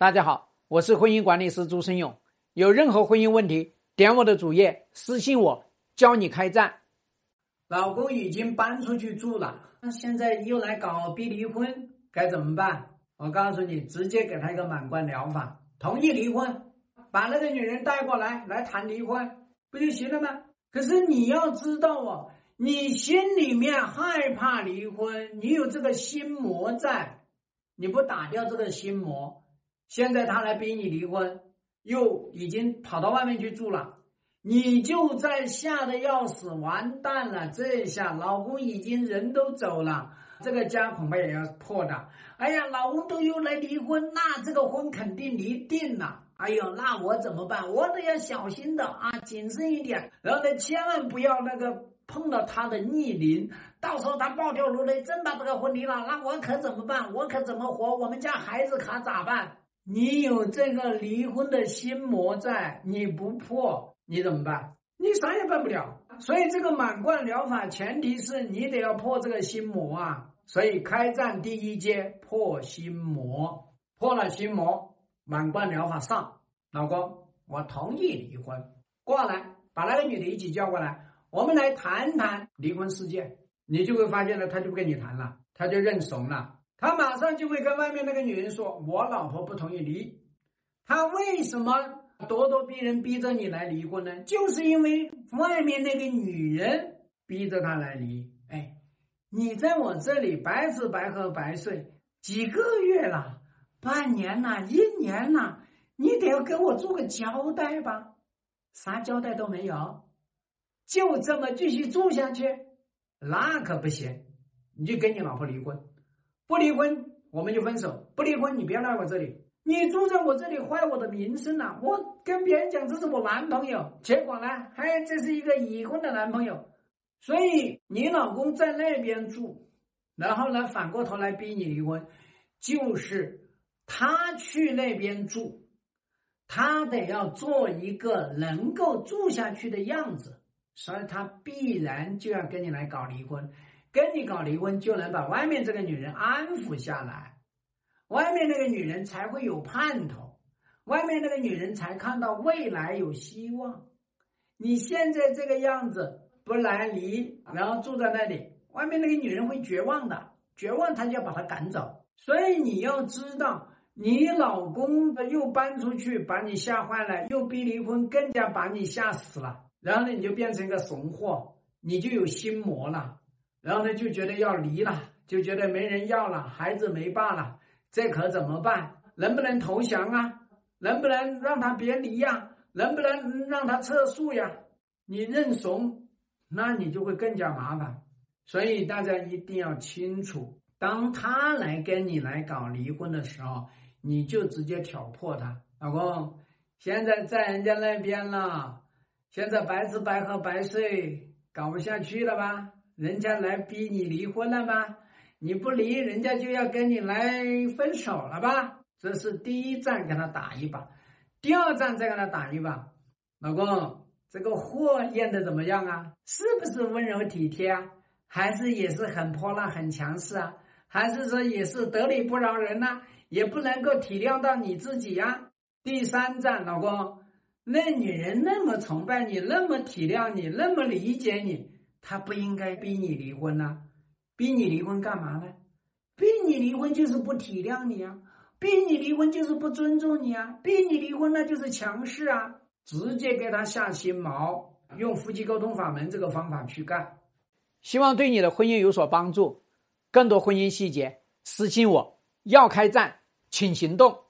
大家好，我是婚姻管理师朱生勇。有任何婚姻问题，点我的主页私信我，教你开战。老公已经搬出去住了，那现在又来搞逼离婚，该怎么办？我告诉你，直接给他一个满贯疗法，同意离婚，把那个女人带过来，来谈离婚，不就行了吗？可是你要知道哦，你心里面害怕离婚，你有这个心魔在，你不打掉这个心魔。现在他来逼你离婚，又已经跑到外面去住了，你就在吓得要死，完蛋了！这下老公已经人都走了，这个家恐怕也要破的。哎呀，老公都又来离婚，那这个婚肯定离定了。哎呦，那我怎么办？我得要小心的啊，谨慎一点，然后呢，千万不要那个碰到他的逆鳞，到时候他暴跳如雷，真把这个婚离了，那我可怎么办？我可怎么活？我们家孩子可咋办？你有这个离婚的心魔在，你不破，你怎么办？你啥也办不了。所以这个满贯疗法，前提是你得要破这个心魔啊。所以开战第一阶破心魔，破了心魔，满贯疗法上。老公，我同意离婚，过来把那个女的一起叫过来，我们来谈谈离婚事件。你就会发现了，他就不跟你谈了，他就认怂了。他马上就会跟外面那个女人说：“我老婆不同意离，他为什么咄咄逼人逼着你来离婚呢？就是因为外面那个女人逼着他来离。哎，你在我这里白吃白喝白睡几个月了，半年了，一年了，你得要给我做个交代吧？啥交代都没有，就这么继续住下去，那可不行，你就跟你老婆离婚。”不离婚，我们就分手。不离婚，你别来我这里。你住在我这里，坏我的名声了。我跟别人讲这是我男朋友，结果呢，还这是一个已婚的男朋友。所以你老公在那边住，然后呢，反过头来逼你离婚，就是他去那边住，他得要做一个能够住下去的样子，所以他必然就要跟你来搞离婚。跟你搞离婚，就能把外面这个女人安抚下来，外面那个女人才会有盼头，外面那个女人才看到未来有希望。你现在这个样子不来离，然后住在那里，外面那个女人会绝望的，绝望她就要把她赶走。所以你要知道，你老公又搬出去把你吓坏了，又逼离婚，更加把你吓死了。然后呢，你就变成一个怂货，你就有心魔了。然后呢，就觉得要离了，就觉得没人要了，孩子没爸了，这可怎么办？能不能投降啊？能不能让他别离呀？能不能让他撤诉呀？你认怂，那你就会更加麻烦。所以大家一定要清楚，当他来跟你来搞离婚的时候，你就直接挑破他，老公，现在在人家那边了，现在白吃白喝白睡，搞不下去了吧？人家来逼你离婚了吧？你不离，人家就要跟你来分手了吧？这是第一站，跟他打一把；第二站再跟他打一把。老公，这个货验的怎么样啊？是不是温柔体贴啊？还是也是很泼辣、很强势啊？还是说也是得理不饶人呐？也不能够体谅到你自己呀？第三站，老公，那女人那么崇拜你，那么体谅你，那么理解你。他不应该逼你离婚呐，逼你离婚干嘛呢？逼你离婚就是不体谅你啊，逼你离婚就是不尊重你啊，逼你离婚那就是强势啊，直接给他下心锚，用夫妻沟通法门这个方法去干，希望对你的婚姻有所帮助。更多婚姻细节私信我，要开战，请行动。